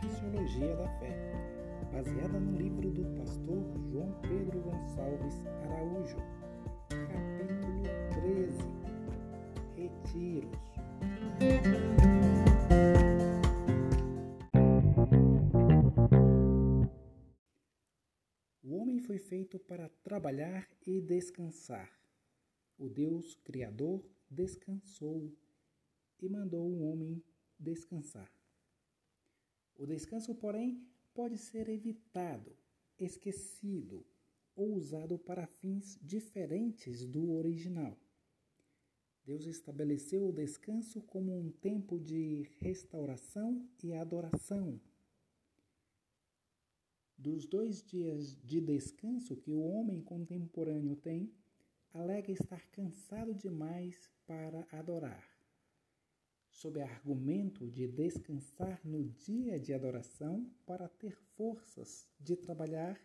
Fisiologia da Fé, baseada no livro do pastor João Pedro Gonçalves Araújo, capítulo 13 Retiros. O homem foi feito para trabalhar e descansar. O Deus Criador descansou e mandou o homem descansar. O descanso, porém, pode ser evitado, esquecido ou usado para fins diferentes do original. Deus estabeleceu o descanso como um tempo de restauração e adoração. Dos dois dias de descanso que o homem contemporâneo tem, alega estar cansado demais para adorar sob argumento de descansar no dia de adoração para ter forças de trabalhar,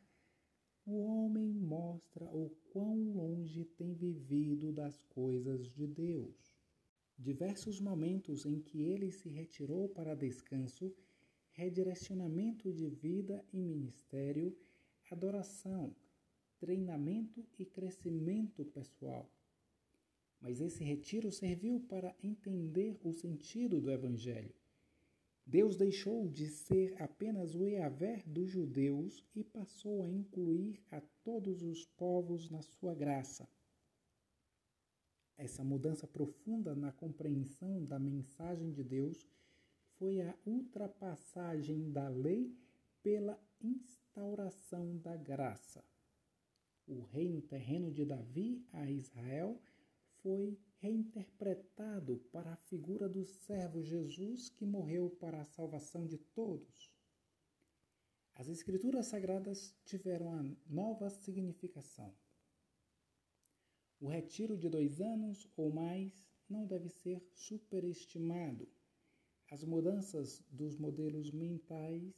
o homem mostra o quão longe tem vivido das coisas de Deus. Diversos momentos em que ele se retirou para descanso, redirecionamento de vida e ministério, adoração, treinamento e crescimento pessoal mas esse retiro serviu para entender o sentido do Evangelho. Deus deixou de ser apenas o Eavé dos judeus e passou a incluir a todos os povos na sua graça. Essa mudança profunda na compreensão da mensagem de Deus foi a ultrapassagem da lei pela instauração da graça. O reino terreno de Davi a Israel foi reinterpretado para a figura do servo Jesus que morreu para a salvação de todos. As Escrituras Sagradas tiveram a nova significação. O retiro de dois anos ou mais não deve ser superestimado. As mudanças dos modelos mentais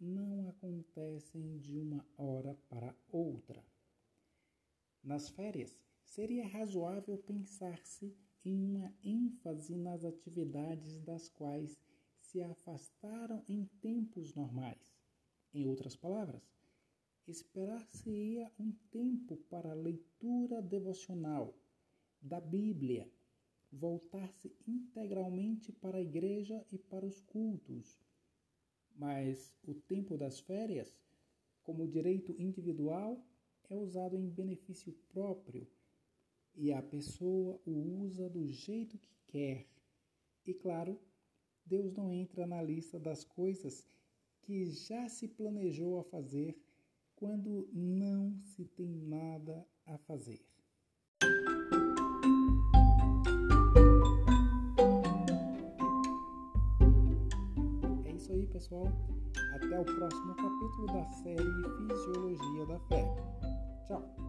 não acontecem de uma hora para outra. Nas férias, seria razoável pensar-se em uma ênfase nas atividades das quais se afastaram em tempos normais. Em outras palavras, esperar-se-ia um tempo para a leitura devocional da Bíblia, voltar-se integralmente para a igreja e para os cultos. Mas o tempo das férias, como direito individual, é usado em benefício próprio e a pessoa o usa do jeito que quer. E claro, Deus não entra na lista das coisas que já se planejou a fazer quando não se tem nada a fazer. É isso aí, pessoal. Até o próximo capítulo da série Fisiologia da Fé. Tchau!